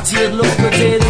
partir de l'autre côté de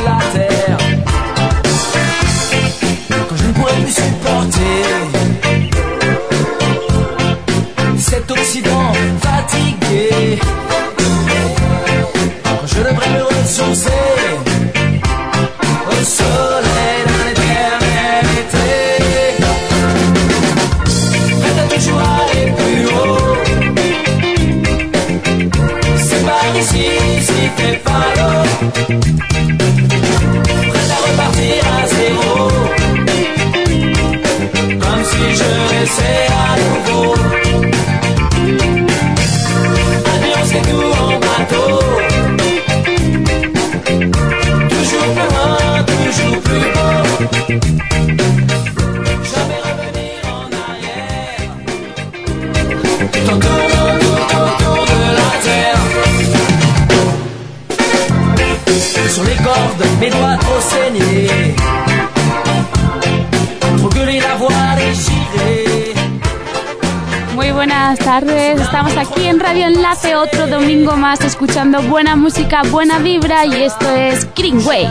Radio Enlace otro domingo más escuchando buena música, buena vibra y esto es Greenway.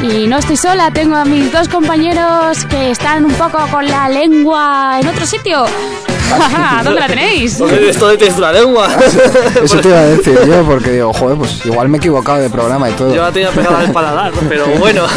Y no estoy sola, tengo a mis dos compañeros que están un poco con la lengua en otro sitio. ¿Dónde la tenéis? Esto de tienes la lengua. Eso te iba a decir yo, porque digo, joder, pues igual me he equivocado de programa y todo. Yo la tenía pegada al paladar, pero bueno.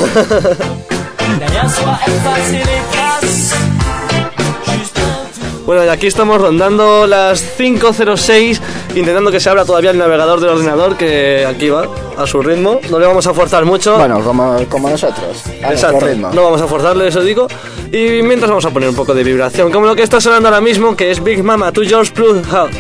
Bueno, y aquí estamos rondando las 5.06, intentando que se abra todavía el navegador del ordenador, que aquí va, a su ritmo. No le vamos a forzar mucho. Bueno, como, como nosotros. A Exacto, ritmo. no vamos a forzarle, eso digo. Y mientras vamos a poner un poco de vibración, como lo que está sonando ahora mismo, que es Big Mama to George Plus House.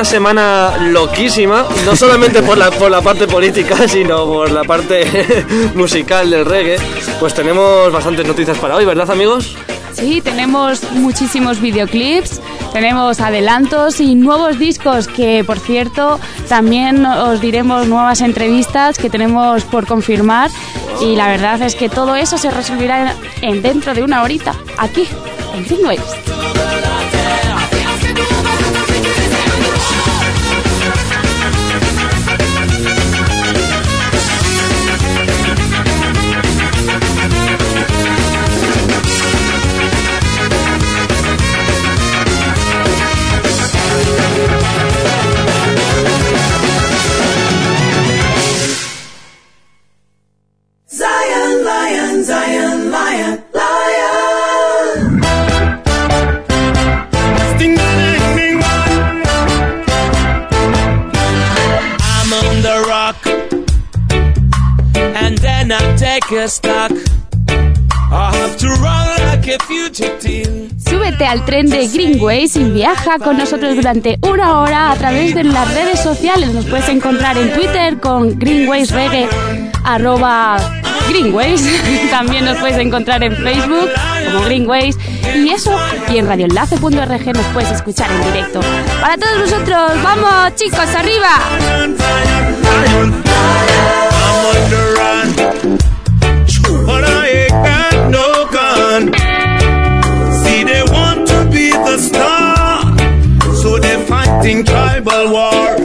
Una semana loquísima, no solamente por la, por la parte política, sino por la parte musical del reggae. Pues tenemos bastantes noticias para hoy, ¿verdad, amigos? Sí, tenemos muchísimos videoclips, tenemos adelantos y nuevos discos que, por cierto, también os diremos nuevas entrevistas que tenemos por confirmar y la verdad es que todo eso se resolverá en dentro de una horita, aquí, en Greenways. I take a stock I have to run like a fugitive Súbete al tren de Greenways y viaja con nosotros durante una hora a través de las redes sociales. Nos puedes encontrar en Twitter con Greenways Reggae, arroba Greenways. También nos puedes encontrar en Facebook como Greenways. Y eso, y en radioenlace.org nos puedes escuchar en directo. Para todos nosotros, vamos chicos, arriba. Fighting tribal war,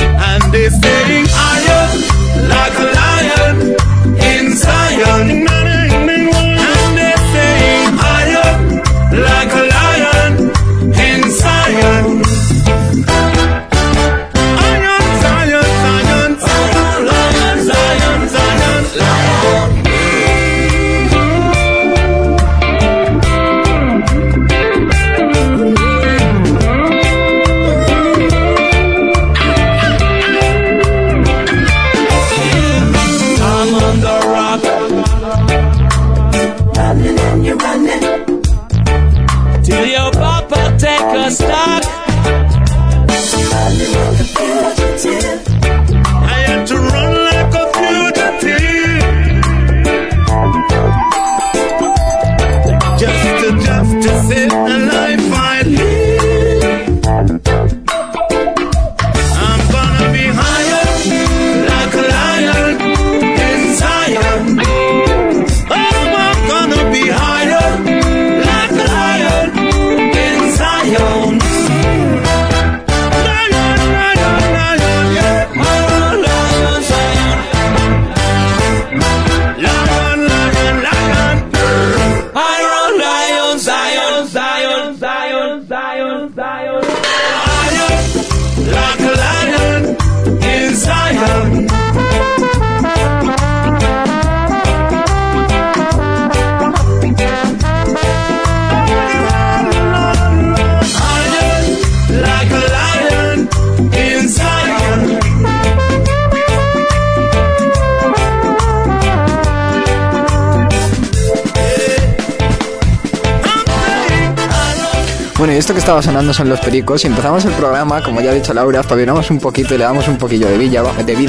and they saying iron like a lion in Zion. Estaba sonando son los pericos. Y empezamos el programa, como ya ha dicho Laura, espabilamos un poquito y le damos un poquillo de, vida.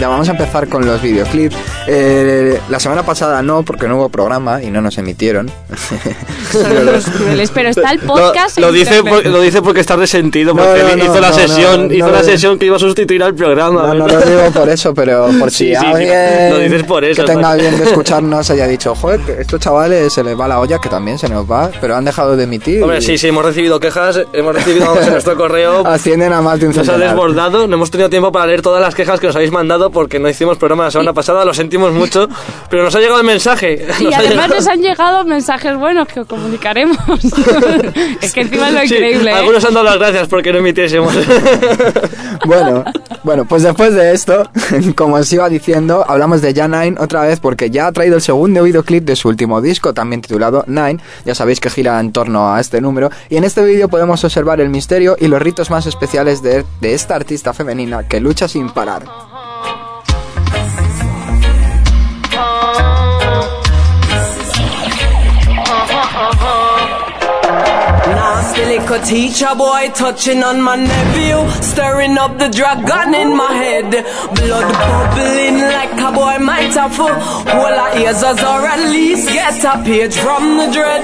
Vamos a empezar con los videoclips. Eh, la semana pasada no, porque no hubo programa y no nos emitieron. Son los crueles, pero está el podcast. Lo, lo dice por- lo dice porque está resentido, porque no, no, hizo la no, sesión, no, hizo no la sesión que iba a sustituir al programa. No, no lo digo por eso, pero por si Sí, sí, sí, alguien lo dices por eso, que tenga bien de escucharnos haya dicho, joder, que estos chavales se les va la olla, que también se nos va, pero han dejado de emitir. Hombre, y sí, sí, hemos recibido quejas, hemos recibido vamos, en nuestro correo. Ascienden a más de un Nos ha desbordado, no hemos tenido tiempo para leer todas las quejas que nos habéis mandado porque no hicimos programa la semana pasada, lo sentimos mucho, pero nos ha llegado el mensaje. Y además nos han llegado mensajes buenos que os comunicaremos. es que encima es lo Sí, increíble. ¿eh? Algunos han dado las gracias porque no emitiésemos. Bueno, bueno, pues después de esto, como os iba diciendo, hablamos de Ja Nine otra vez porque ya ha traído el segundo videoclip de su último disco, también titulado Nine. Ya sabéis que gira en torno a este número. Y en este vídeo podemos observar el misterio y los ritos más especiales de, de esta artista femenina que lucha sin parar. Nasty little teacher boy touching on my nephew, stirring up the dragon in my head. Blood bubbling like a boy might have full. Well, I ears as or at least get a page from the dread.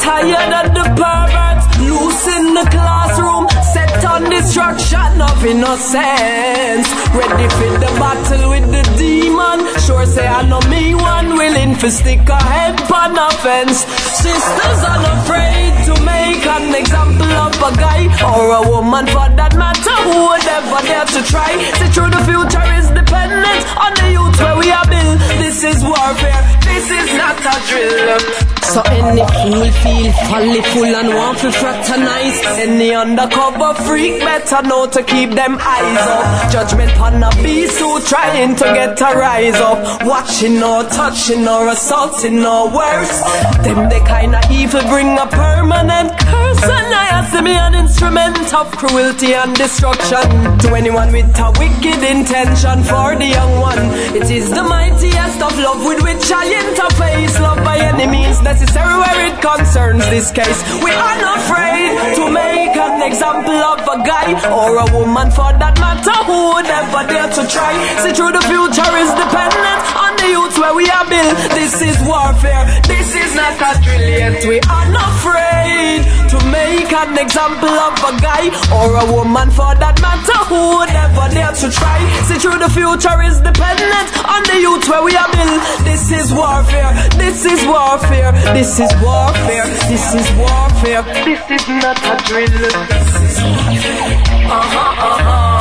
Tired of the perverts, loose in the classroom, set on destruction of innocence. Ready for the battle with the demon. Sure say I know me one willing for stick a head on a fence. Sisters unafraid to make an example of a guy or a woman for that matter who would ever dare to try. See through the future is dependent on the youth where we are built. This is warfare. This is not a drill. So any fool feel folly full and want to fraternize Any undercover freak better know to keep them eyes up Judgment on a beast who trying to get a rise up Watching or touching or assaulting or worse Them the kind of evil bring a permanent curse And I to be an instrument of cruelty and destruction. To anyone with a wicked intention for the young one It is the mightiest of love with which I interface. Love by any means necessary where it concerns this case. We are not afraid to make an example of a guy Or a woman for that matter who would ever dare to try. See through the future is dependent on the youth where we are built. This is warfare, this is not a drill yet We are not afraid to make an example of a guy Or a woman for that matter who would ever dare to try. See through the future is dependent on the youth where we are built. This is warfare, this is warfare, this is warfare, this is warfare. This is not a drill. Warfare. Uh-huh, uh-huh Uh-huh,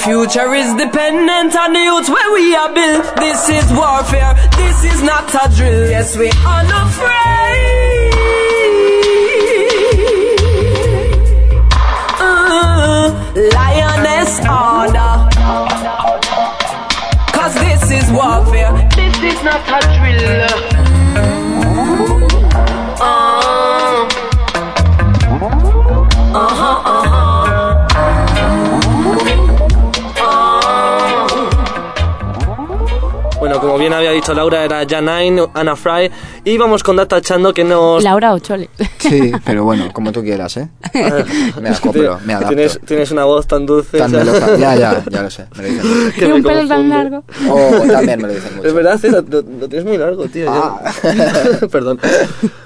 future is dependent on the youth where we are built. This is warfare, this is not a drill. Yes, we are unafraid. Uh, lioness order. Cause this is warfare, this is not a drill. Como bien había dicho Laura, era Janine, Anna Fry. Y vamos con Data Chando que nos. Laura Ochole. Sí, pero bueno, como tú quieras, ¿eh? Me acoplo, me adapto. Tienes, tienes una voz tan dulce. Tan o sea, melosa- Ya, ya, ya lo sé, me lo dicen que y un pelo tan largo. Oh, también me lo dicen mucho. Es verdad, sí, lo, lo- tienes muy largo, tío. Ah. Perdón.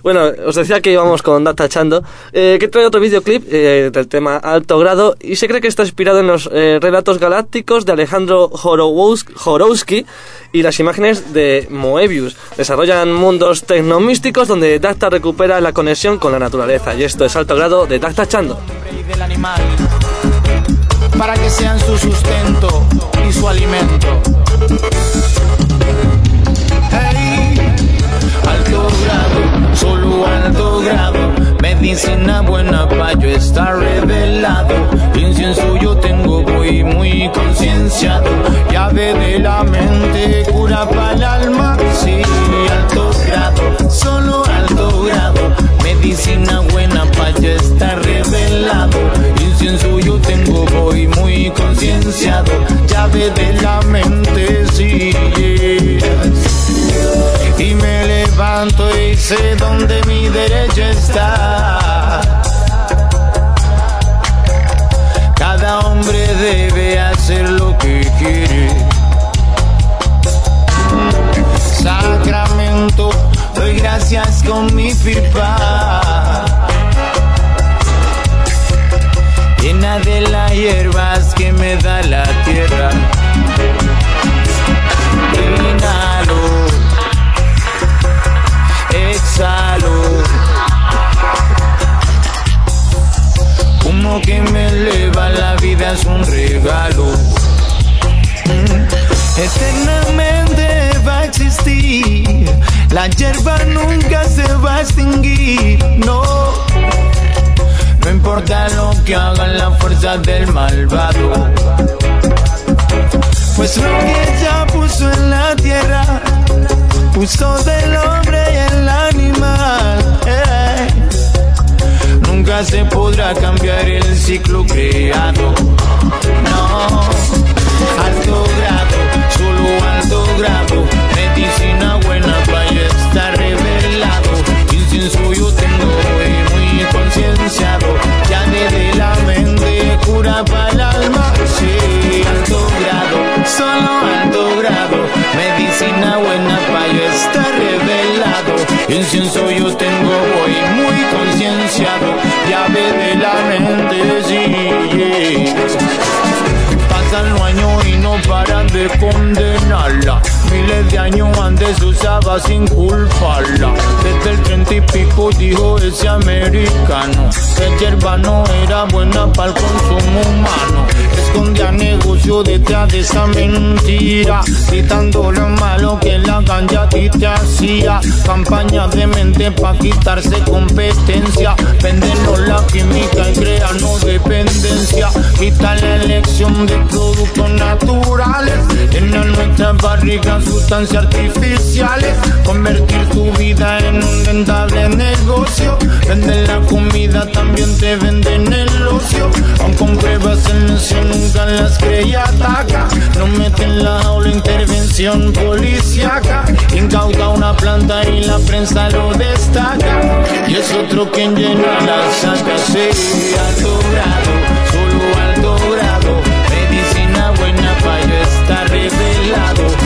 Bueno, os decía que íbamos con Data Chando, eh, que trae otro videoclip eh, del tema Alto Grado y se cree que está inspirado en los eh, relatos galácticos de Alejandro Jorowski y las imágenes de Moebius. Desarrollan mundos tecnomísticos donde Dacta recupera la conexión con la naturaleza. Y esto es alto grado de Dacta Chando. Para que sean su sustento y su alimento alto grado. Medicina buena pa' yo estar revelado. Incienso yo tengo, voy muy concienciado. Llave de la mente, cura para el alma. Sí, alto grado, solo alto grado. Medicina buena pa' yo estar revelado. Incienso yo tengo, voy muy concienciado. Llave de la mente, sí. Levanto y sé dónde mi derecho está. Cada hombre debe hacer lo que quiere. Sacramento, doy gracias con mi pipa. Llena de las hierbas que me da la tierra. Que hagan las fuerzas del malvado. Pues lo que ya puso en la tierra, puso del hombre y el animal. eh. Nunca se podrá cambiar el ciclo creado. No, alto grado, solo alto grado. Medicina buena para estar revelado. Incienso yo tengo y muy concienciado. Cura para el alma. Sí, alto grado, solo alto grado. Medicina buena para estar revelado. Incienso yo tengo hoy muy concienciado. Llave de la mente, sí. Pasan los años y no paran de condenarla. Miles de años antes usaba sin culparla. Desde el treinta y pico dijo ese americano. Que hierba no era buena para el consumo humano. Escondía negocio detrás de esa mentira. Gritando lo malo que la ganja ti te hacía. Campaña de mente para quitarse competencia. Vendernos la química y crearnos dependencia. Quitar la elección de productos naturales. Llenar nuestra barriga sustancias artificiales. Convertir tu vida en un rentable negocio. Vender la comida, también te venden el ocio. Aun con pruebas en eso nunca las creía ataca. No meten la jaula, intervención policíaca. Incauta una planta y la prensa lo destaca. Y es otro quien llena la saca. Sí, alto grado, solo alto grado. Medicina buena para estar revelado.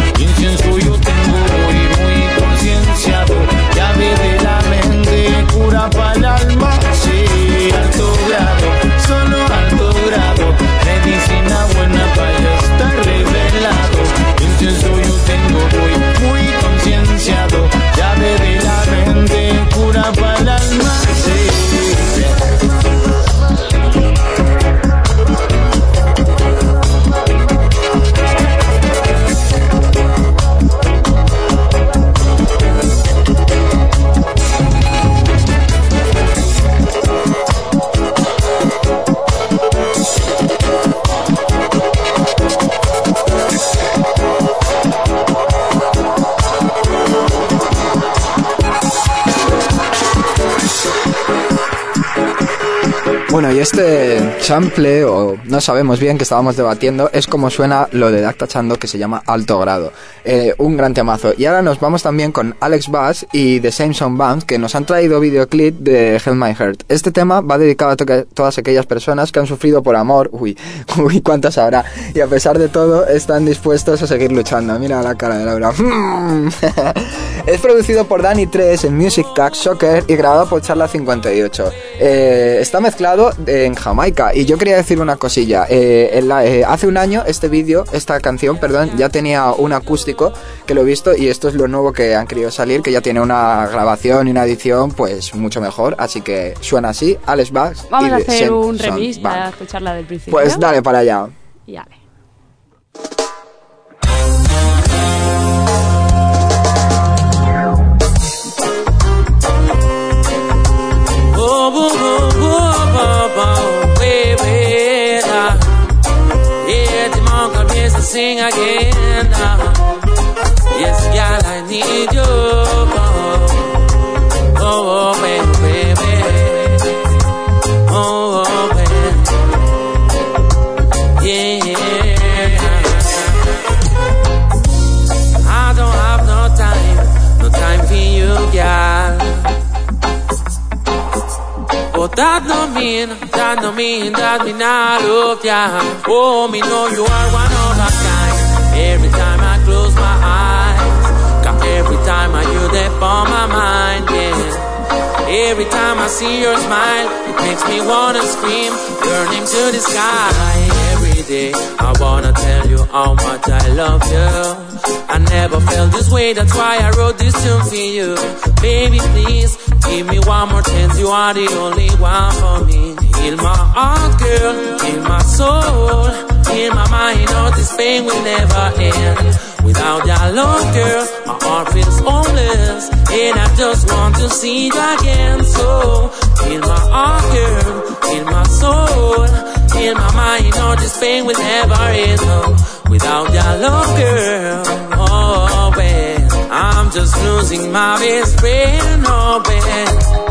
Bueno, y este sample, o no sabemos bien que estábamos debatiendo, es como suena lo de Dacta Chando que se llama Alto Grado. Eh, un gran temazo. Y ahora nos vamos también con Alex Bass y The Same Song Band que nos han traído videoclip de Hell My Heart. Este tema va dedicado a to- todas aquellas personas que han sufrido por amor. Uy, uy, cuántas habrá. Y a pesar de todo, están dispuestos a seguir luchando. Mira la cara de Laura. es producido por Danny 3 en Music Tag Soccer y grabado por Charla 58. Eh, está mezclado en Jamaica. Y yo quería decir una cosilla. Eh, hace un año este vídeo, esta canción, perdón, ya tenía un acústico que lo he visto y esto es lo nuevo que han querido salir, que ya tiene una grabación y una edición pues mucho mejor, así que suena así, Alex Bax. Vamos a hacer un remix para escucharla del principio. Pues dale para allá. Y dale. Yes, girl, I need you. Oh, oh baby, baby. Oh, oh, baby. Yeah. I don't have no time, no time for you, girl. But that no mean, that no mean that me not love ya. Oh, me know you are one of a kind. Every time every time I you that on my mind, yeah. Every time I see your smile, it makes me wanna scream, burning to the sky. Every day, I wanna tell you how much I love you. I never felt this way, that's why I wrote this tune for you. Baby, please, give me one more chance, you are the only one for me. Heal my heart, girl, heal my soul, heal my mind, all this pain will never end. Without your love, girl, my heart feels homeless, and I just want to see you again. So, heal my heart, girl, heal my soul, heal my mind, all this pain will never end. No. Without your love, girl, oh, babe, I'm just losing my best friend, oh, babe.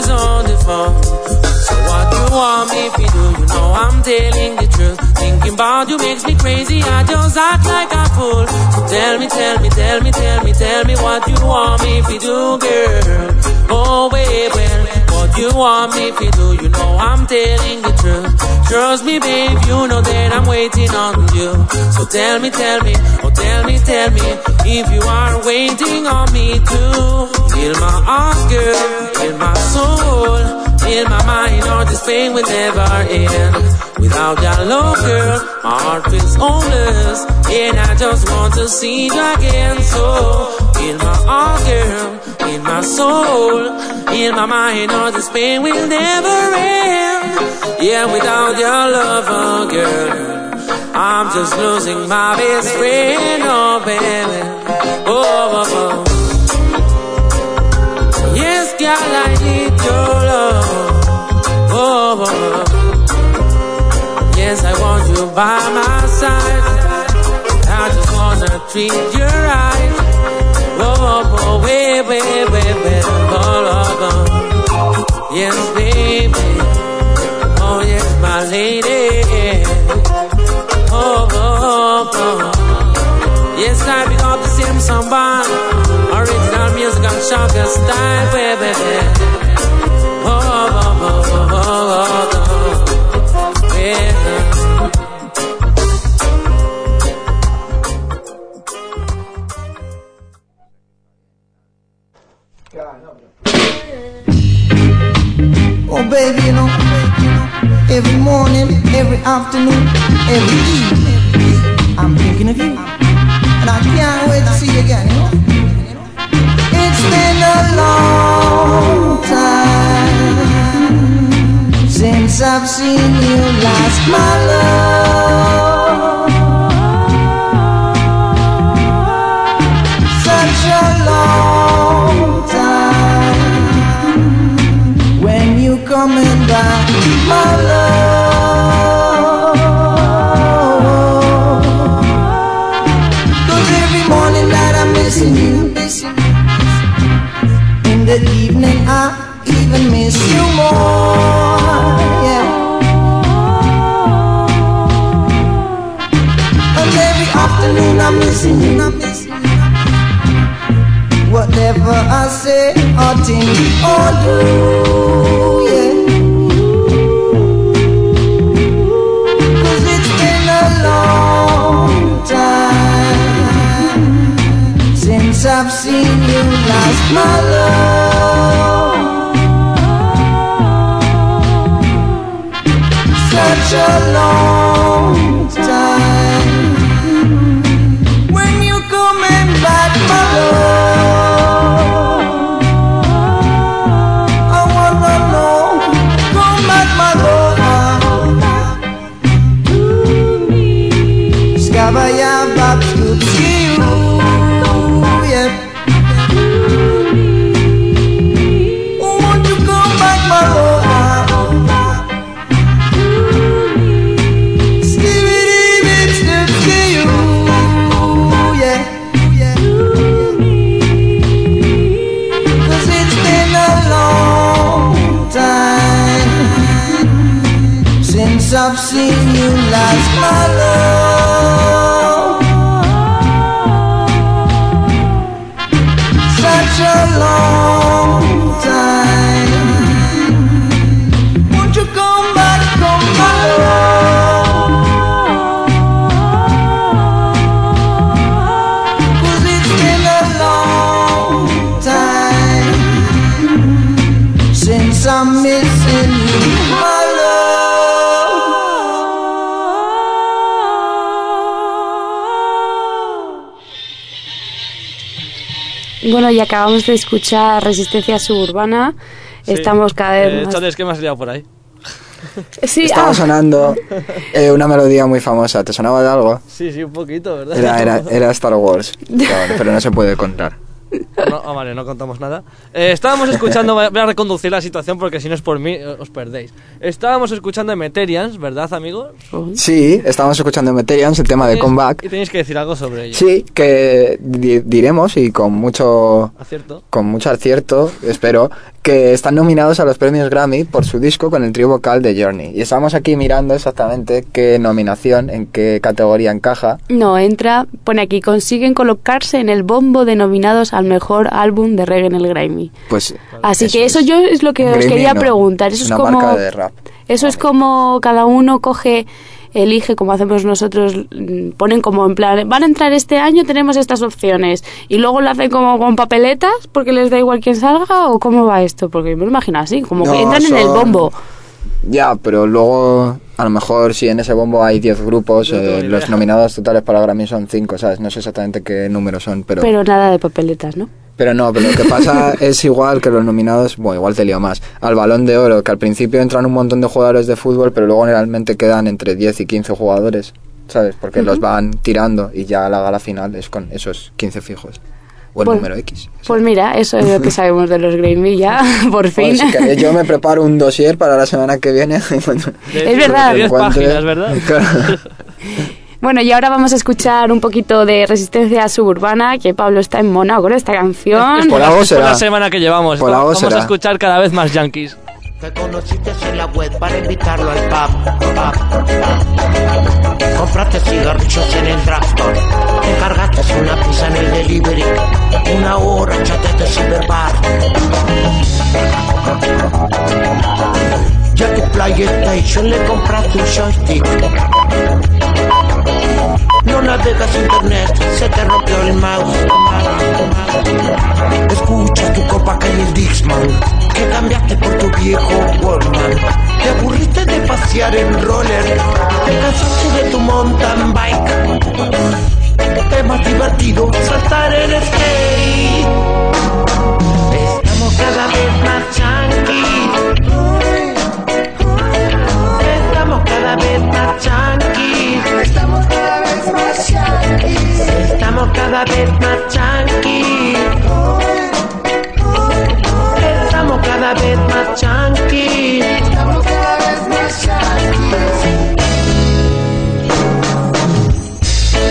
Voice on the phone. So what you want me to do? You know I'm telling the truth. Thinking about you makes me crazy. I just act like a fool. So tell me, tell me, tell me, tell me, tell me what you want me to do, girl. Oh, wait, well, what you want me to do? You know I'm telling the truth. Trust me, babe, you know that I'm waiting on you. So tell me, tell me, oh tell me, tell me, if you are waiting on me too. Heal my heart, girl, heal my soul, heal my mind, all this pain will never end. Without your love, girl, my heart feels homeless, and I just want to see you again. So, heal my heart, girl, heal my soul, heal my mind, all this pain will never end. Yeah, without your love, oh girl, I'm just losing my best friend, oh baby. Oh, oh, oh. Girl, I need your love. Oh, oh, oh. Yes, I want you by my side. I just wanna treat you right. Oh, oh, oh, wait, wait, wait, wait, oh, oh. Yes, baby. Oh, yes, my lady. Oh, oh, oh. Yes, I pick up song. Original music and shocker style, baby. Oh, oh, oh, oh, oh, oh, oh. Yeah. Oh, baby, you know, every morning, every afternoon, every evening, Bueno, y acabamos de escuchar Resistencia Suburbana. Sí. Estamos cada Eh, vez más... chavales, ¿qué me has liado por ahí? Sí, Estaba ah, sonando eh, una melodía muy famosa. ¿Te sonaba de algo? Sí, sí, un poquito, ¿verdad? Era, era, era Star Wars, pero, pero no se puede contar. No, ah, vale, no contamos nada. Eh, estábamos escuchando, voy a reconducir la situación porque si no es por mí, eh, os perdéis. Estábamos escuchando Emeterians, ¿verdad, amigos? Sí, estábamos escuchando Meterians, el tema de Comeback. Y tenéis que decir algo sobre ello. Sí, que di- diremos y con mucho ¿Acierto? con mucho acierto, espero, que están nominados a los premios Grammy por su disco con el trío vocal de Journey. Y estamos aquí mirando exactamente qué nominación, en qué categoría encaja. No, entra, pone aquí, consiguen colocarse en el bombo de nominados al mejor álbum de reggae en el Grammy. Pues Así Eso que eso es. yo es lo que os quería no, preguntar. Eso es una como marca de rap. Eso es como cada uno coge elige como hacemos nosotros mm, ponen como en plan van a entrar este año tenemos estas opciones y luego lo hacen como con papeletas porque les da igual quién salga o cómo va esto porque me lo imagino así como que No, entran en el bombo. Ya, pero luego, a lo mejor si en ese bombo hay 10 grupos, No eh, los nominados totales para Grammy son 5, ¿sabes? No sé exactamente qué números son, pero... pero nada de papeletas no Pero no, pero lo que pasa es igual que los nominados, bueno, igual te lío más, al balón de oro, que al principio entran un montón de jugadores de fútbol, pero luego generalmente quedan entre 10 y 15 jugadores, ¿sabes? Porque los van tirando y ya la gala final es con esos 15 fijos. O el Pues- número X. pues mira eso es lo que sabemos de los Grammy ya por fin si queréis, yo me preparo un dossier para la semana que viene. Es verdad. de 10 Encuentre- páginas, ¿verdad? Claro. Bueno, y ahora vamos a escuchar un poquito de Resistencia Suburbana, que Pablo está en mono con esta canción. Es por, Por la, es por la semana que llevamos. Por algo Vamos a será. escuchar cada vez más yankees. Te conociste en la web para invitarlo al pub, pub, pub. Compraste cigarrillos en el drugstore. Te cargaste una pizza en el delivery. Una hora chateaste cyberbar. Ya tu PlayStation le compraste un joystick. No navegas internet, se te rompió el mouse. Escuchas tu copa que en el Dixman, que cambiaste por tu viejo Walkman. Te aburriste de pasear en roller, te cansaste de tu mountain bike. Es más divertido saltar en skate. Estamos cada vez más chanquis. Cada vez más chanquis. Estamos cada vez más chanquis. Estamos cada vez más chanquis. Estamos cada vez más chanquis. Estamos cada vez más chanquis.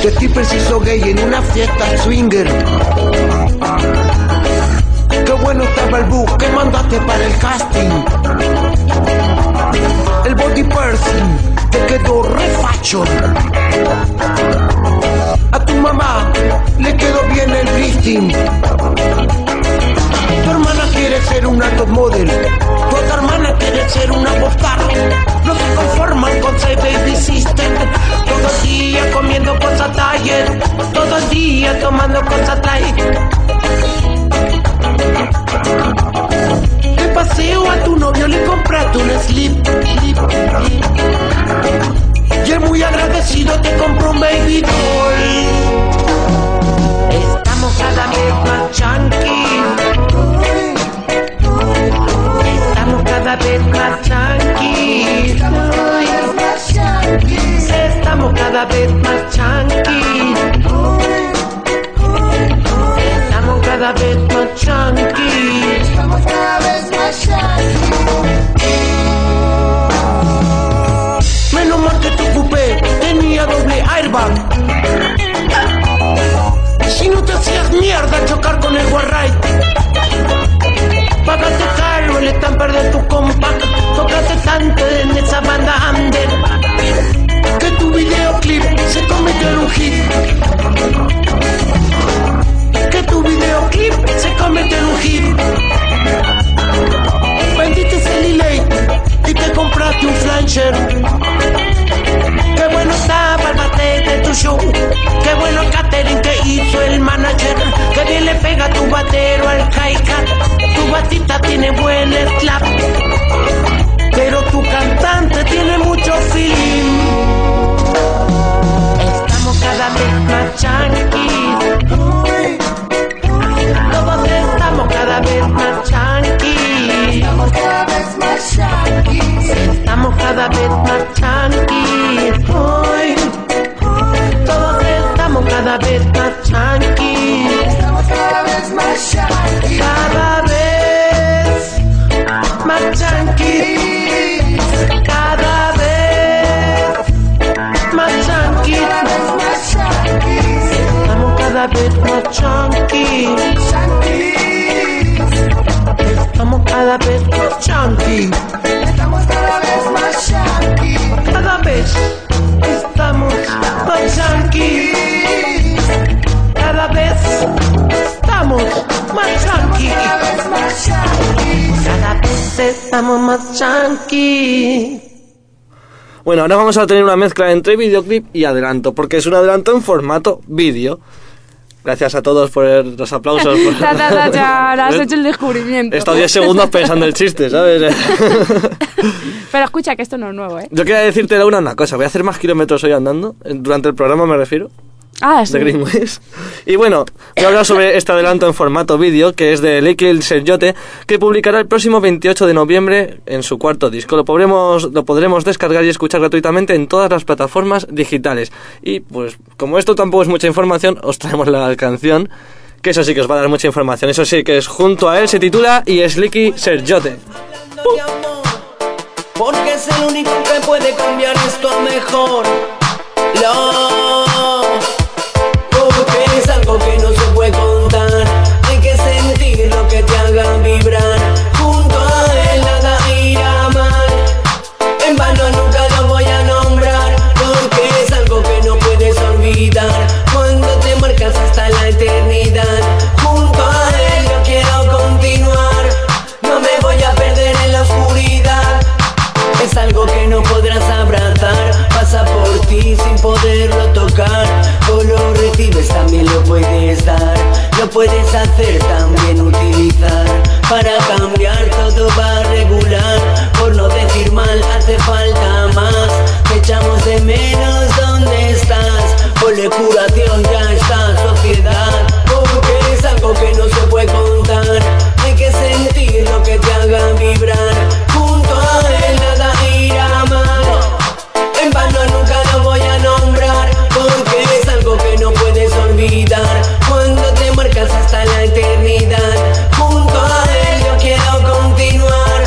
De ti preciso gay en una fiesta swinger. Qué bueno estaba el book que mandaste para el casting. Body person te quedó refacho. A tu mamá le quedó bien el lifting. Tu hermana quiere ser una top model. Tu otra hermana quiere ser una popstar. No se conforman con ser baby sister. Todo el día comiendo cosas diet. Todo el día tomando cosas light. Paseo a tu novio le compraste un slip. slip, slip. Y él muy agradecido te compró un baby doll. Estamos cada vez más chanquis. Estamos cada vez más chanquis. Estamos cada vez más chanquis cada vez más chanquis. Somos cada vez más chanquis. Menos mal que tu coupé tenía doble airbag. Si no te hacías mierda chocar con el guarray. Págate caro el estamper de tu compact. Tócate tanto en esa banda under. Que tu videoclip se convirtió en un hit videoclip se convierte en un hit. Vendiste el delay y te compraste un flancher. Qué bueno está para el bate de tu show. Qué bueno el catering que hizo el manager. Que bien le pega tu batero al hi-hat. Tu batita tiene buen slap. Pero tu cantante tiene mucho feeling. Estamos cada vez más changos cada vez más chanquis. Hoy. Todos estamos cada vez más chanquis. Estamos cada vez más chanquis. Cada vez más chanquis. Cada vez más chanquis. Estamos cada vez más chanquis. Estamos cada vez más chanquis. Cada vez estamos más chanquis. Cada vez estamos más chanquis. Cada vez estamos más chanquis. Bueno, ahora vamos a tener una mezcla entre videoclip y adelanto, porque es un adelanto en formato vídeo. Gracias a todos por los aplausos. por- Ta, ta, ta, has hecho el descubrimiento. He estado 10 segundos pensando el chiste, ¿sabes? Pero escucha que esto no es nuevo, ¿eh? Yo quería decirte Laura una cosa, voy a hacer más kilómetros hoy andando, eh, durante el programa me refiero, Ah, sí. de Greenways. Y bueno, voy a hablar sobre este adelanto en formato vídeo, que es de Lekil Sergiote, que publicará el próximo 28 de noviembre en su cuarto disco. Lo podremos, lo podremos descargar y escuchar gratuitamente en todas las plataformas digitales. Y pues, como esto tampoco es mucha información, os traemos la canción, que eso sí que os va a dar mucha información. Eso sí, que es junto a él, se titula Y es Licky Sergiote. Porque es el único que puede cambiar esto a mejor. Lo, porque no ti sin poderlo tocar. O lo recibes, también lo puedes dar. Lo puedes hacer, también utilizar. Para cambiar todo va a regular. Por no decir mal, hace falta más. Te echamos de menos, ¿dónde estás? Ponle curación, ya está, sociedad. Porque es algo que no se puede contar. Hay que sentir lo que te haga vibrar. Junto a él nada irá mal. En vano Cuando te marcas hasta la eternidad. Junto a él yo quiero continuar.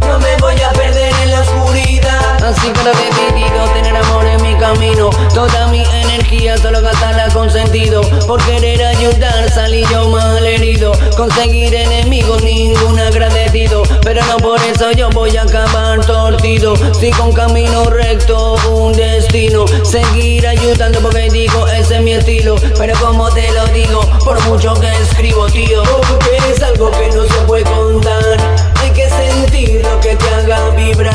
No me voy a perder en la oscuridad. Así que lo he decidido tener amor camino. Toda mi energía solo gastarla con sentido. Por querer ayudar salí yo mal herido. Conseguir enemigos, ningún agradecido. Pero no por eso yo voy a acabar torcido. Sigo un camino recto, un destino. Seguir ayudando porque digo, ese es mi estilo. Pero como te lo digo, por mucho que escribo, tío. Porque es algo que no se puede contar. Hay que sentir lo que te haga vibrar.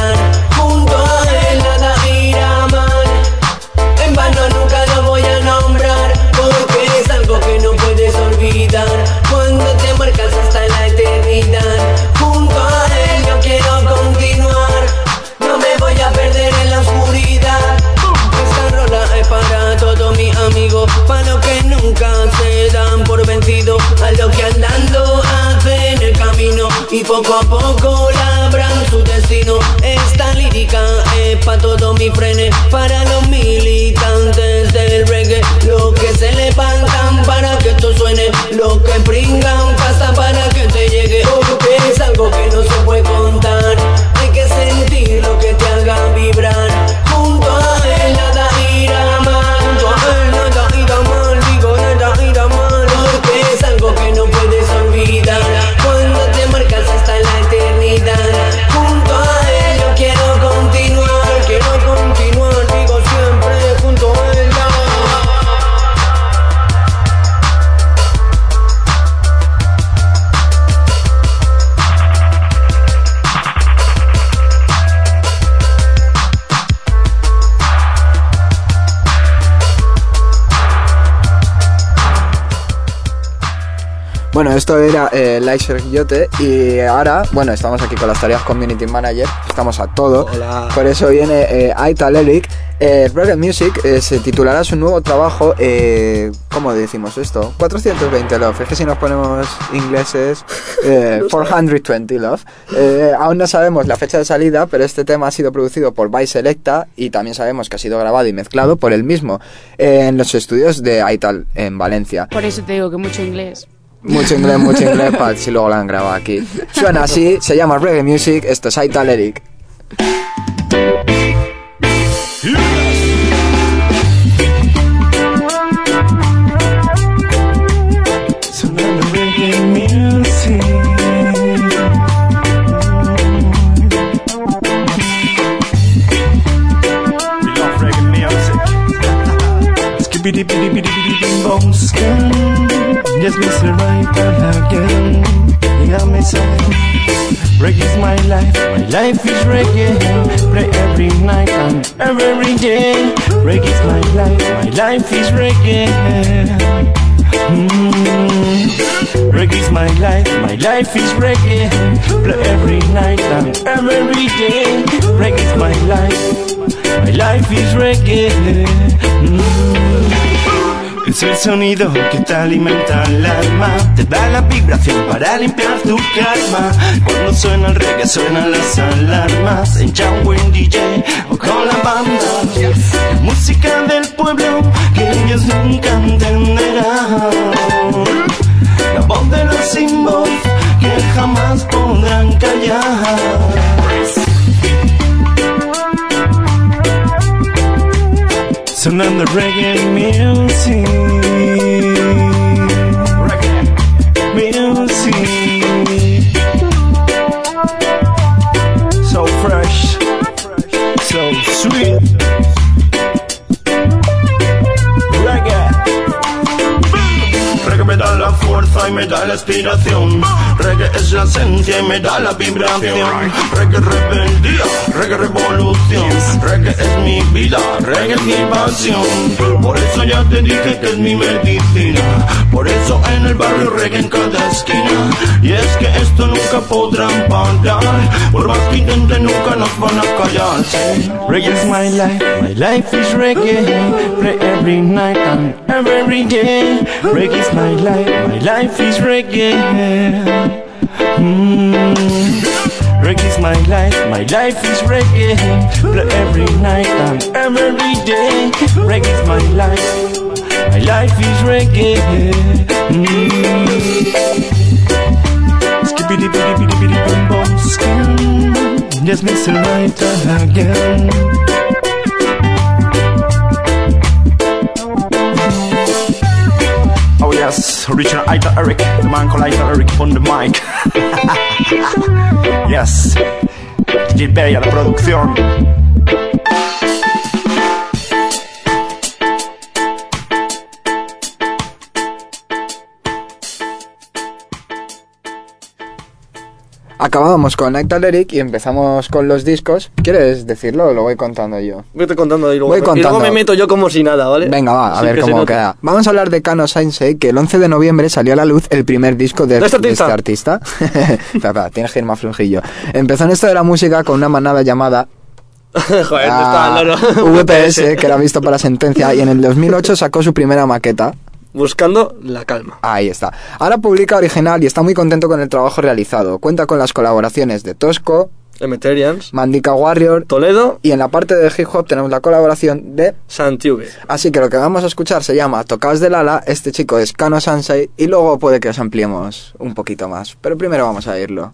Esto era eh, Sergiote y ahora, bueno, estamos aquí con las tareas Community Manager, estamos a todo. Hola. Por eso viene eh, Aital Eric. Eh, Music eh, se titulará su nuevo trabajo, eh, ¿cómo decimos esto? 420 Love. Es que si nos ponemos ingleses, eh, 420 Love. Eh, aún no sabemos la fecha de salida, pero este tema ha sido producido por Vice Selecta y también sabemos que ha sido grabado y mezclado por él mismo eh, en los estudios de Aital en Valencia. Por eso te digo que mucho inglés. Mucho inglés, mucho inglés, para si luego lo han grabado aquí. Suena así, se llama Reggae Music, esto es Aital Eric. Yes, Mr. Right again. Yeah, me say. Reggae's my life, my life is reggae. Play every night and every day. Reggae's my life, my life is reggae. Mm. Reggae's my life, my life is reggae. Play every night and every day. Reggae's my life, my life is reggae. Mm. Es el sonido que te alimenta el alma, te da la vibración para limpiar tu karma. Cuando suena el reggae suenan las alarmas, en Jawin DJ o con la banda. Música del pueblo que ellos nunca entenderán. La voz de los voz que jamás podrán callar. Sonando reggae music. Reggae music. So fresh, so sweet. Reggae. Reggae me da la fuerza me da la inspiración. Reggae es la esencia y me da la vibración. Reggae rebeldía, reggae revolución. Reggae es mi vida, reggae es mi pasión. Por eso ya te dije que es mi medicina. Por eso en el barrio reggae en cada esquina. Y es que esto nunca podrán parar. Por más que intenten nunca nos van a callar. Reggae is my life, my life is reggae. Play every night and every day. Reggae is my life, my life is reggae. Mm. Reggae is my life, my life is reggae. Play every night and every day. Reggae is my life, my life is reggae. Mm. Skibbity bitty bitty bitty boom boom skin. Just missing right again. Yes, original Ita Eric, the man called Ita Eric on the mic. yes, DJ Perry a la producción. Acabábamos con Aital Eric y empezamos con los discos. ¿Quieres decirlo o lo voy contando yo? Vete contando y luego, Voy me- y luego contando. me meto yo como si nada, ¿vale? Venga, va, a Sin ver cómo queda. Vamos a hablar de Kano Sainsei, que el 11 de noviembre salió a la luz el primer disco de, ¿De este artista? artista. Espera, espera, tienes que ir más flojillo. Empezó en esto de la música con una manada llamada Joder. VPS, que era visto para sentencia, y en el 2008 sacó su primera maqueta. Buscando la calma. Ahí está. Ahora publica original y está muy contento con el trabajo realizado. Cuenta con las colaboraciones de Tosco, Emeterians, Mandika Warrior Toledo, y en la parte de hip hop tenemos la colaboración de Santiugue. Así que lo que vamos a escuchar se llama Tocaos del Ala, este chico es Kano Sansei y luego puede que os ampliemos un poquito más. Pero primero vamos a oírlo.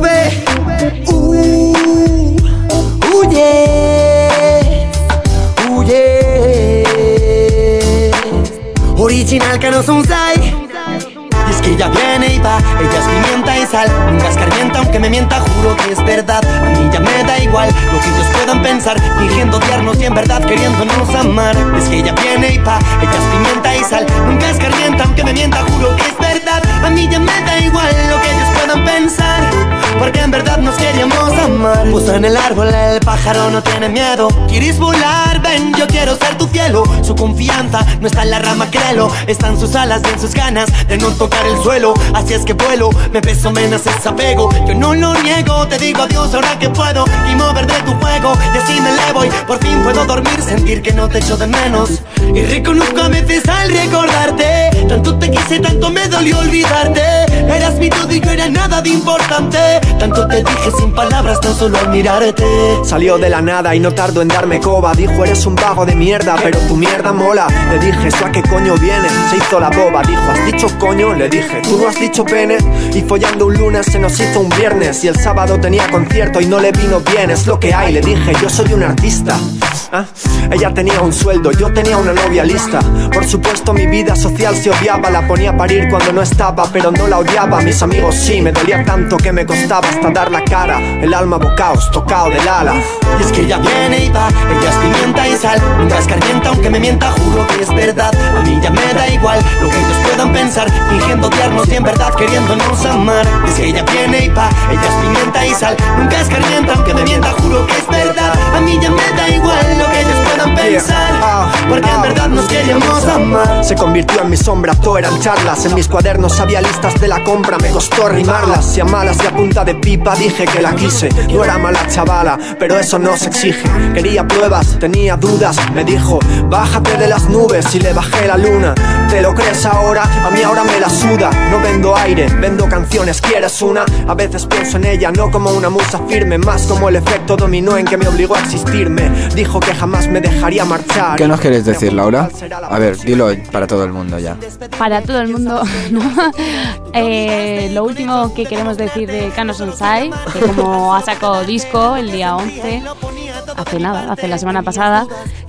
V. Ooh, yeah. Original que no son sai. Y es que ella viene y va, ella es pimienta y sal. Nunca escarmienta aunque me mienta, juro que es verdad. A mí ya me da igual lo que ellos puedan pensar, fingiendo odiarnos y en verdad queriéndonos amar. Es que ella viene y va, ella es pimienta y sal. Nunca escarmienta aunque me mienta, juro que es verdad. A mí ya me da igual lo que ellos puedan pensar. Porque en verdad nos queríamos amar. Puso en el árbol el pájaro no tiene miedo. ¿Quieres volar? Ven, yo quiero ser tu cielo. Su confianza no está en la rama, créelo. Está en sus alas en sus ganas de no tocar el suelo. Así es que vuelo, me peso menos ese apego. Yo no lo niego, te digo adiós ahora que puedo. Y mover de tu juego, y así me elevo Y por fin puedo dormir, sentir que no te echo de menos. Y reconozco a veces al recordarte Tanto te quise, tanto me dolió olvidarte. Eras mi todo y yo era nada de importante. Tanto te dije sin palabras tan solo al mirarte. Salió de la nada y no tardó en darme coba. Dijo eres un vago de mierda pero tu mierda mola Le dije eso a qué coño viene Se hizo la boba, dijo has dicho coño Le dije tú no has dicho pene Y follando un lunes se nos hizo un viernes. Y el sábado tenía concierto y no le vino bien. Es lo que hay, le dije yo soy un artista ¿Ah? Ella tenía un sueldo, yo tenía una novia lista. Por supuesto mi vida social se odiaba La ponía a parir cuando no estaba pero no la odiaba. Mis amigos sí, me dolía tanto que me costaba hasta dar la cara. El alma bocaos, tocado del ala. Y es que ella viene y va, ella es pimienta y sal. Nunca escarmienta aunque me mienta, juro que es verdad. A mí ya me da igual lo que ellos puedan pensar Fingiendo odiarnos y en verdad queriéndonos amar Y es que ella viene y va, ella es pimienta y sal. Nunca escarmienta aunque me mienta, juro que es verdad. A mí ya me da igual lo que ellos puedan pensar Porque en verdad nos queríamos amar. Se convirtió en mi sombra, todo eran charlas. En mis cuadernos había listas de la compra Me costó rimarlas, si a malas y a punta de pipa dije que la quise. No era mala chavala, pero eso no se exige. Quería pruebas, tenía dudas Me dijo, bájate de las nubes y le bajé la luna. ¿Te lo crees ahora? A mí ahora me la suda No vendo aire, vendo canciones, ¿quieres una? A veces pienso en ella no como una musa firme Más como el efecto dominó en que me obligó a existirme Dijo que jamás me dejaría marchar ¿Qué nos quieres decir, Laura? A ver, dilo para todo el mundo ya. Para todo el mundo, ¿no? Eh, lo último que queremos decir de Canos Onsai, que como ha sacado disco el día 11, hace nada, hace la semana pasada,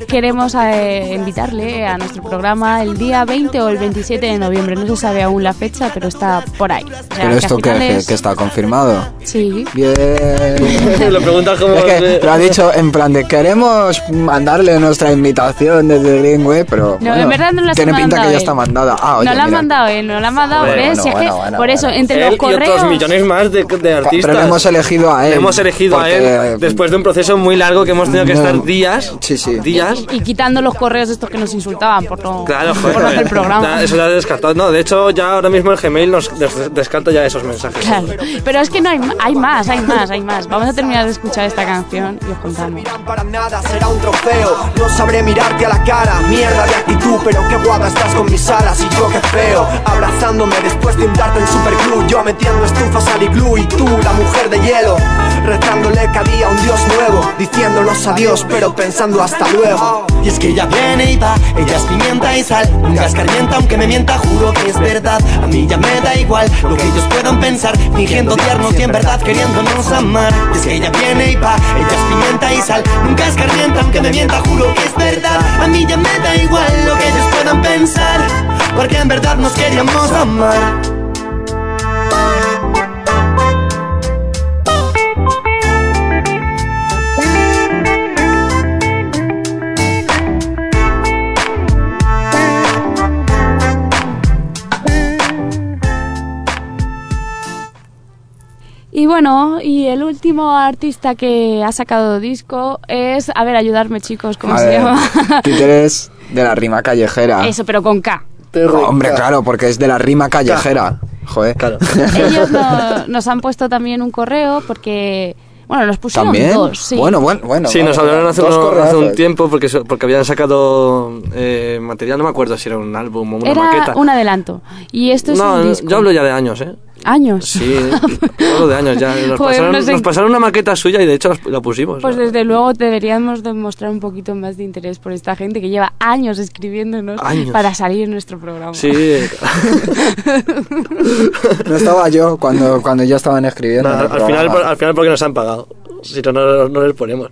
queremos eh, invitarle a nuestro programa el día 20 o el 27 de noviembre. No se sabe aún la fecha, pero está por ahí. O sea, ¿Pero que a esto que, finales- que está confirmado? Sí. Bien. Lo preguntas como... Es que lo ha dicho en plan de queremos mandarle nuestra invitación desde Greenway, pero No, bueno, en verdad no la tiene pinta que ya está mandada. Ah, oye, no la han mandado él, no la han mandado Bueno, ¿ves? Si es que bueno, bueno, por eso, entre Él los y correos... otros millones más de, de artistas. Pero le hemos elegido a él. Le hemos elegido a porque- él después de un proceso muy largo que hemos tenido que No. estar días. Sí, sí. Días. Y quitando los correos estos que nos insultaban por no, Claro, por no hacer programa. Ya, Eso ya es descartado. No, de hecho, ya ahora mismo el Gmail nos des- descarta ya esos mensajes. Claro. Pero es que no hay, hay más, hay más, hay más. Vamos a terminar de escuchar esta canción y os contamos. para nada será un trofeo No sabré mirarte a la cara Mierda de actitud Pero qué guapa estás con mis alas Y yo qué feo Abrazándome después de untarte en superglue Yo metiendo estufas al iglú Y tú, la mujer de hielo Rezándole que había un dios nuevo Diciéndonos adiós Pero pensando hasta luego. Y es que ella viene y va, ella es pimienta y sal Nunca escarmienta aunque me mienta, juro que es verdad. A mí ya me da igual lo que ellos puedan pensar Fingiendo odiarnos y en verdad queriéndonos amar. Y es que ella viene y va, ella es pimienta y sal Nunca escarmienta aunque me mienta, juro que es verdad. A mí ya me da igual lo que ellos puedan pensar Porque en verdad nos queríamos amar Y bueno, y el último artista que ha sacado disco es, a ver, ayudarme chicos, ¿cómo A se ver, llama? títeres de la rima callejera. Eso, pero con K. Hombre, claro, porque es de la rima callejera. Joder. Claro. Ellos no- nos han puesto también un correo porque, bueno, nos pusieron ¿También? dos, sí. Bueno, bueno, bueno. Sí, vale, nos hablaron hace, uno- hace un tiempo porque, so- porque habían sacado eh, material, no me acuerdo si era un álbum o una Era maqueta. un adelanto. Y esto es no, un disco. yo hablo ya de años, ¿eh? ¿Años? Sí, hablo de años ya. Nos, Joder, pasaron, no sé- nos pasaron una maqueta suya y de hecho la pusimos. Pues desde luego deberíamos demostrar un poquito más de interés por esta gente que lleva años escribiéndonos Años. para salir en nuestro programa. Sí, No estaba yo cuando, cuando ya estaban escribiendo. El al, final, al final porque nos han pagado. Si no, no, no les ponemos.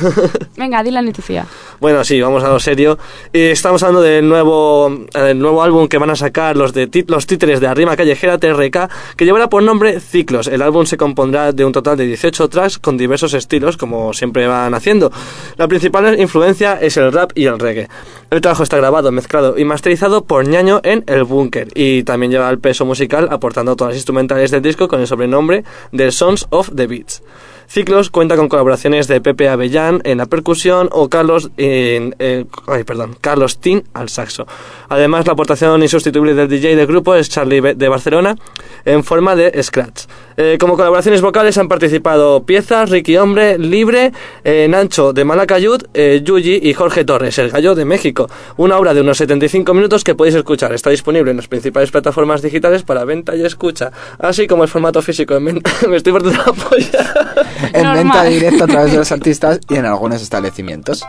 Venga, di la noticia. Bueno, sí, vamos a lo serio. Eh, estamos hablando del nuevo, eh, el nuevo álbum que van a sacar los, de tit- los títeres de Arrima Callejera TRK, que llevará por nombre Ciclos. El álbum se compondrá de un total de 18 tracks con diversos estilos, como siempre van haciendo. La principal influencia es el rap y el reggae. El trabajo está grabado, mezclado y masterizado por Ñaño en El Búnker, y también lleva el peso musical aportando todas las instrumentales del disco con el sobrenombre de Sons of the Beats. Ciclos cuenta con colaboraciones de Pepe Avellán en la percusión o Carlos, ay, perdón, Carlos Tin al saxo. Además, la aportación insustituible del DJ del grupo es Charlie de Barcelona en forma de scratch. Eh, como colaboraciones vocales han participado Piezas, Ricky Hombre, Libre, eh, Nancho de Malacayud, eh, y Jorge Torres, el gallo de México. Una obra de unos 75 minutos que podéis escuchar. Está disponible en las principales plataformas digitales para venta y escucha, así como el formato físico en venta. Me estoy partiendo la polla. En Normal. venta directa a través de los artistas y en algunos establecimientos.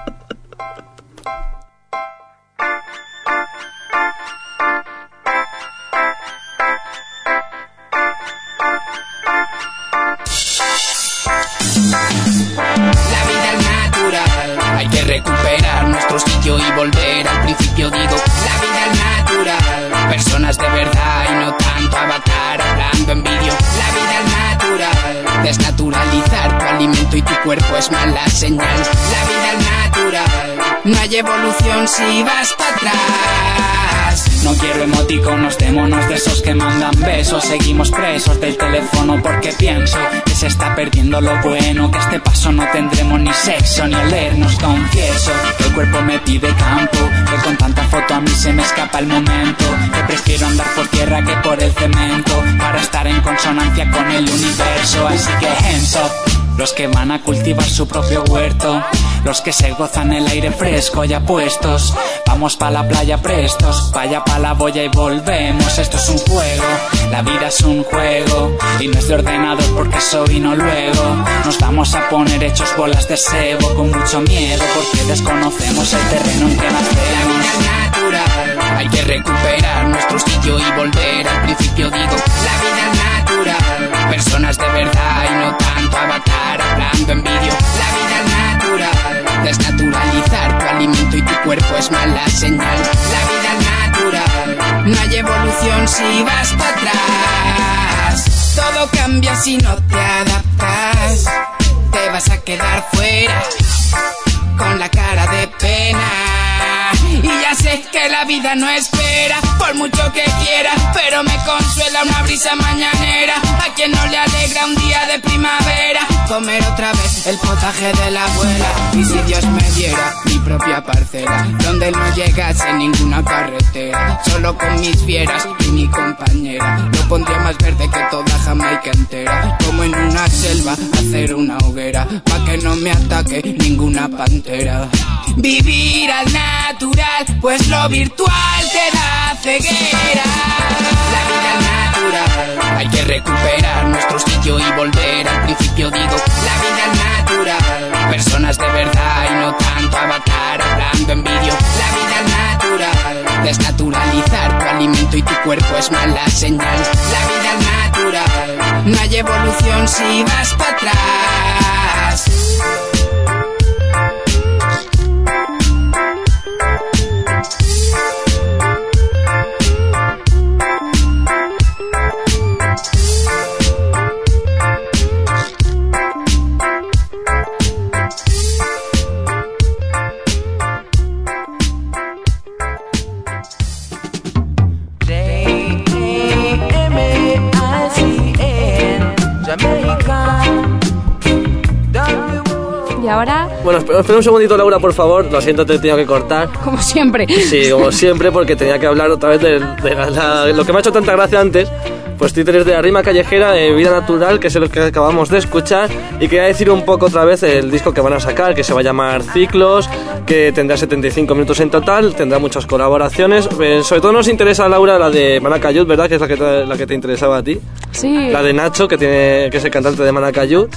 Recuperar nuestro sitio y volver al principio. Digo, la vida es natural, personas de verdad y no tanto avatar hablando en vídeo. La vida es natural, desnaturalizar tu alimento y tu cuerpo es mala señal. La vida es natural, no hay evolución si vas para atrás. No quiero emoticonos de monos de esos que mandan besos. Seguimos presos del teléfono porque pienso que se está perdiendo lo bueno. Que a este paso no tendremos ni sexo ni olernos. Confieso que el cuerpo me pide campo. Que con tanta foto a mí se me escapa el momento. Que prefiero andar por tierra que por el cemento. Para estar en consonancia con el universo. Así que hands up. Los que van a cultivar su propio huerto, los que se gozan el aire fresco ya puestos. Vamos pa' la playa prestos, vaya pa' la boya y volvemos. Esto es un juego, la vida es un juego. Y no es de ordenador porque eso vino luego. Nos vamos a poner hechos bolas de sebo con mucho miedo porque desconocemos el terreno en que nacemos. natural. Hay que recuperar nuestro sitio y volver al principio. Digo, la vida es Personas de verdad y no tanto avatar hablando en vídeo. La vida es natural. Desnaturalizar tu alimento y tu cuerpo es mala señal. La vida es natural. No hay evolución si vas para atrás. Todo cambia si no te adaptas. Te vas a quedar fuera con la cara de pena. Y ya sé que la vida no espera, por mucho que quiera, pero me consuela una brisa mañanera. A quien no le alegra un día de primavera, comer otra vez el potaje de la abuela. Y si Dios me diera mi propia parcela, donde no llegase ninguna carretera, solo con mis fieras y mi compañera, lo pondría más verde que toda Jamaica entera. Como en una selva, hacer una hoguera, pa' que no me ataque ninguna pantera. Vivir al natural, pues lo virtual te da ceguera. La vida es natural, hay que recuperar nuestro sitio y volver al principio. Digo, la vida es natural, personas de verdad y no tanto avatar hablando en vídeo. La vida es natural, desnaturalizar tu alimento y tu cuerpo es mala señal. La vida es natural, no hay evolución si vas para atrás. Bueno, espera, un segundito, Laura, por favor. Lo siento, te he tenido que cortar. como siempre. Sí, como siempre, porque tenía que hablar otra vez de, de la- la- lo que me ha hecho tanta gracia antes. Pues títeres de Arrima Callejera, eh, Vida Natural, que es el que acabamos de escuchar. Y quería decir un poco otra vez el disco que van a sacar, que se va a llamar Ciclos, que tendrá 75 minutos en total, tendrá muchas colaboraciones. Eh, sobre todo nos interesa, Laura, la de Manacayud, ¿verdad? Que es la que te, la que te interesaba a ti. Sí. La de Nacho, que, tiene, que es el cantante de Manacayud.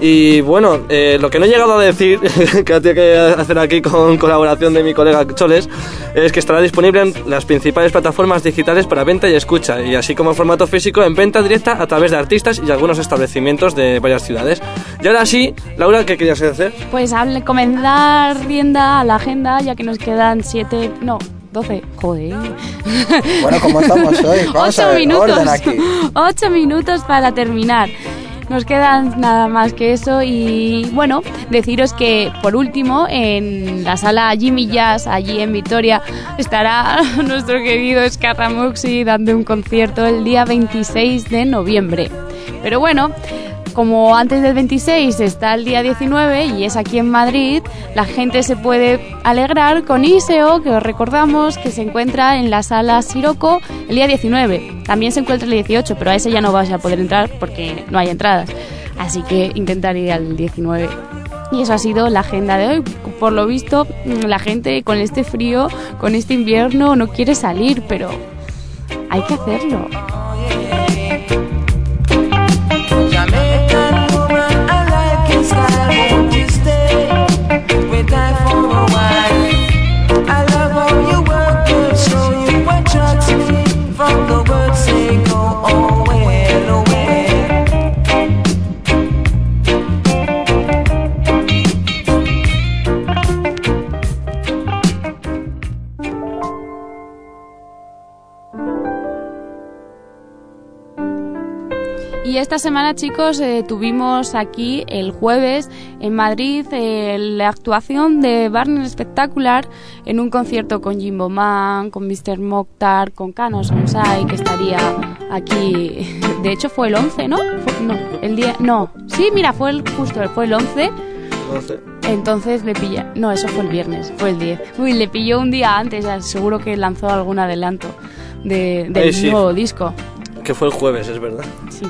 Y bueno, eh, lo que no he llegado a decir, que tengo que hacer aquí con colaboración de mi colega Choles, es que estará disponible en las principales plataformas digitales para venta y escucha, y así como en formato físico físico en venta directa a través de artistas y algunos establecimientos de varias ciudades. Y ahora sí, Laura, ¿qué querías hacer? Pues hable, comenzar rienda a la agenda, ya que nos quedan siete, no, 12, joder. Bueno, ¿cómo estamos hoy? Vamos Ocho a ver, minutos. orden aquí. Ocho minutos para terminar. Nos quedan nada más que eso y bueno, deciros que por último en la sala Jimmy Jazz, allí en Vitoria, estará nuestro querido Scaramuxi dando un concierto el día 26 de noviembre. Pero bueno, como antes del 26 está el día 19 y es aquí en Madrid, la gente se puede alegrar con ISEO, que os recordamos que se encuentra en la sala Siroco el día 19. También se encuentra el 18, pero a ese ya no vas a poder entrar porque no hay entradas. Así que intentar ir al 19. Y eso ha sido la agenda de hoy. Por lo visto, mm, la gente con este frío, con este invierno, no quiere salir, pero hay que hacerlo. Esta semana, chicos, eh, tuvimos aquí el jueves en Madrid eh, la actuación de Barney Spectacular en un concierto con Jimbo Man, con Mr. Mokhtar, con Canos Onsai, que estaría aquí. De hecho, fue el 11, ¿no? Fue- no, el día. No, sí, mira, fue el, justo, fue el 11. Entonces le pilla. No, eso fue el viernes, fue el 10. Uy, le pilló un día antes, seguro que lanzó algún adelanto de, del Ay, sí. nuevo disco. Que fue el jueves, es verdad. Sí.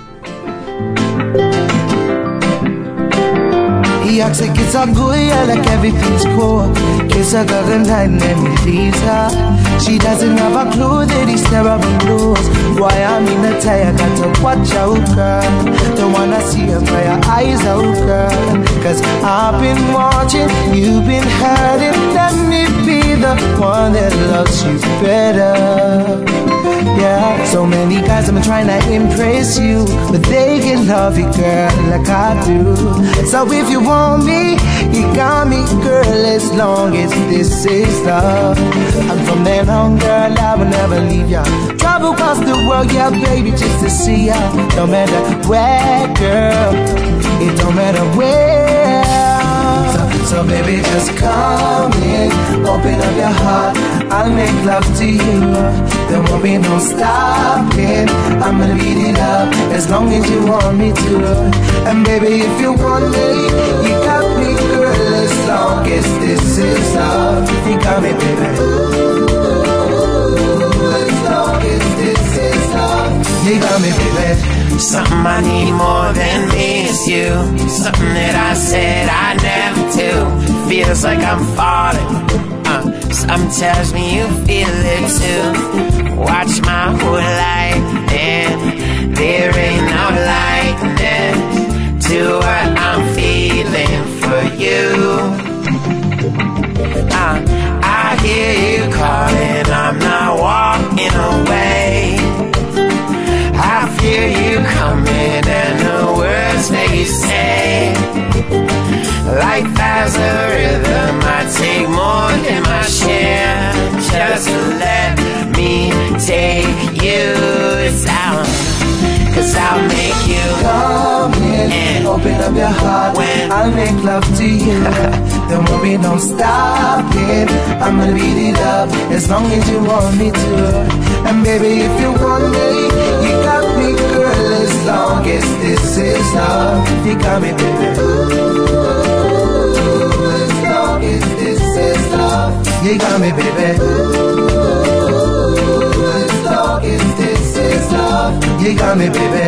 He acts like it's all good, yeah, like everything's cool. Kiss a girl and night and then he leaves her. She doesn't have a clue that he's terrible blues. Why I'm in a I got to watch out, girl. Don't wanna see her cry her eyes out, girl. Cause I've been watching, you've been hurting. Let me be the one that loves you better. Yeah, so many guys have been trying to impress you, but they can love you, girl, like I do. So if you want me, you got me, girl, as long as this is love. And from then on, girl, I will never leave ya. Travel across the world, yeah, baby, just to see ya. No matter where, girl, it don't matter where. So, so baby, just come in, open up your heart. I'll make love to you. There won't be no stopping. I'm gonna beat it up as long as you want me to. And baby, if you want me, you got me, girl. As long as this is love, you got me, baby. As long as this is love, you got me, baby. Something I need more than me is you. Something that I said I never do. Feels like I'm falling. Something tells me you feel it too. Watch my whole life, and there ain't no likeness to what I'm feeling for you. Uh, I hear you calling, I'm not walking away. I feel you coming and the words that you say Life has a rhythm, take you down Cause I'll make you Come in, open up your heart. When I'll make love to you. there won't be no stopping. I'm gonna beat it up as long as you want me to. And baby, if you want me, you got me, girl. As long as this is love, you got me, baby. As long as this is love, you got me, baby. As as this is love, you got me, baby.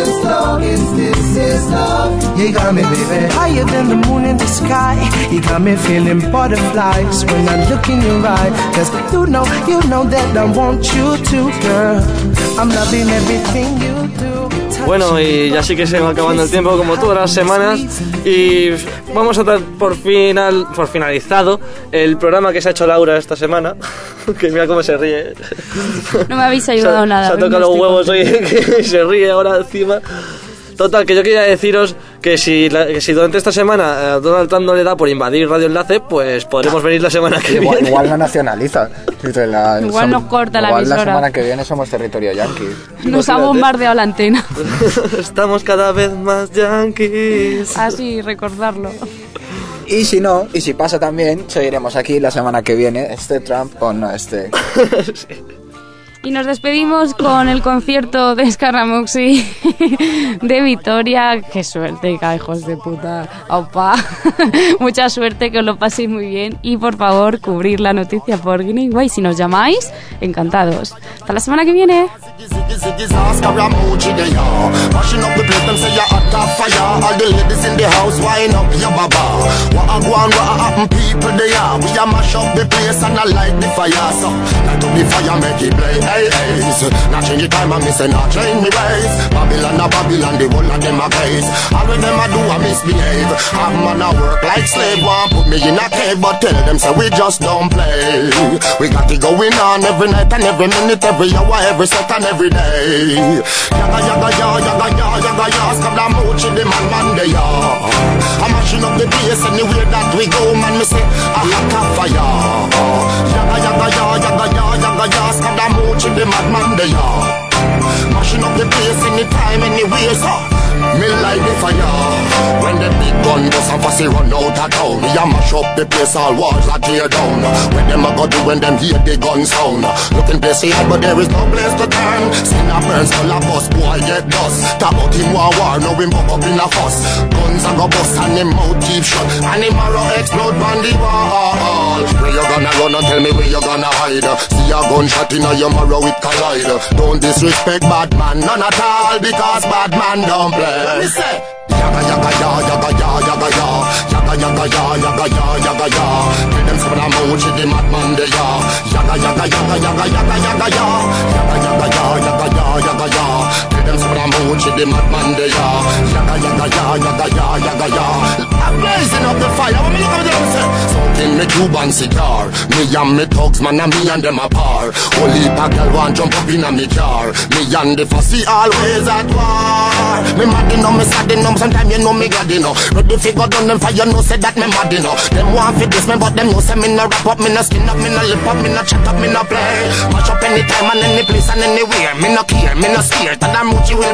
As long as this is love. You got me, baby, higher than the moon in the sky. You got me feeling butterflies when I look in your eye. Cause you know, you know that I want you to, girl. I'm loving everything you do. Bueno, y ya sí que se va acabando el tiempo como todas las semanas y vamos a dar por final, por finalizado el programa que se ha hecho Laura esta semana. que mira cómo se ríe. No me habéis ayudado se, nada. Se ha tocado los huevos hoy y se ríe ahora encima. Total, que yo quería deciros que si, la- que si durante esta semana eh, Donald Trump no le da por invadir Radio Enlace, pues podremos venir la semana que Igual, viene. igual no nacionaliza. La- Igual nos corta la igual la semana que viene somos territorio yankee. Nos ha bombardeado la antena. Estamos cada vez más yankees. Así, recordarlo. Y si no, y si pasa también, seguiremos aquí la semana que viene, este Trump o no este. Y nos despedimos con el concierto de Scaramuxi de Vitoria. Qué suerte, hijos de puta. Opa. Mucha suerte, que os lo paséis muy bien. Y por favor, cubrir la noticia por Greenway. Si nos llamáis, encantados. Hasta la semana que viene. Ziggy ziggy Scaramucci they are Mashing up the place, them say you're hot top fire All the ladies in the house, wind up your baba What a go on, what a happen, people they are We a mash up the place and I light the fire So, light up the fire, make it play, hey, hey So, Not change the time, I miss and not change me ways. Babylon, a Babylon, the whole of them a case All of them a do, a misbehave. Half man a work like slave One put me in a cave, but tell them, say we just don't play. We got it going on every night and every minute Every hour, every second, every day. Yaga, yaga, yaga, yaga, yaga, yaga, yaga Scab the mooch in the man, man, they are. I'm mashing up the place anywhere that we go Man, me say, a hot of fire. Yaga, yaga, yaga, yaga, yaga, yaga, yaga Scab the mooch in the man, man, they are. Mashing up the place anytime, anywhere, so me light the fire. When the big gun bust and fussy run out of town. Me a mash up the place, all walls are tear down. When them a go do when them hear the gun sound. Looking place hard but there is no place to turn. Skin a burn, skull a bust, boy get dust. Talk about him war war, now him buck up in a fuss. Guns a go bust and him mouth keep shut. And him arrow explode on the wall. Where you gonna run and tell me where you gonna hide? See a gunshot in a your marrow it collide. Don't disrespect bad man, none at all Because bad man don't play Me say Yaga yaga ya yaga ya yaga ya Yaga yaga ya yaga ya yaga ya Tell them some of them out the madman they ya Yaga yaga yaga yaga yaga yaga ya Yaga yaga ya yaga ya yaga ya Out the madman they ya. Yaga yaga ya yaga ya yaga ya. I'm blazing up the fire. When me look at them say Something me Cuban cigar Me and me thugs man and me and them a par. Holy a girl want jump up in a me car Me and the fussy always at war. Me mad enough, me sad enough. Sometimes you know me glad enough. Ready fi go down them fire know say that me mad enough. Them want fi diss me but them know say me no rap up Me no skin up, me no lip up, me no chat up, me no play. Mash up anytime and any place and anywhere. Me no care, me no scared. That I'm Muchi will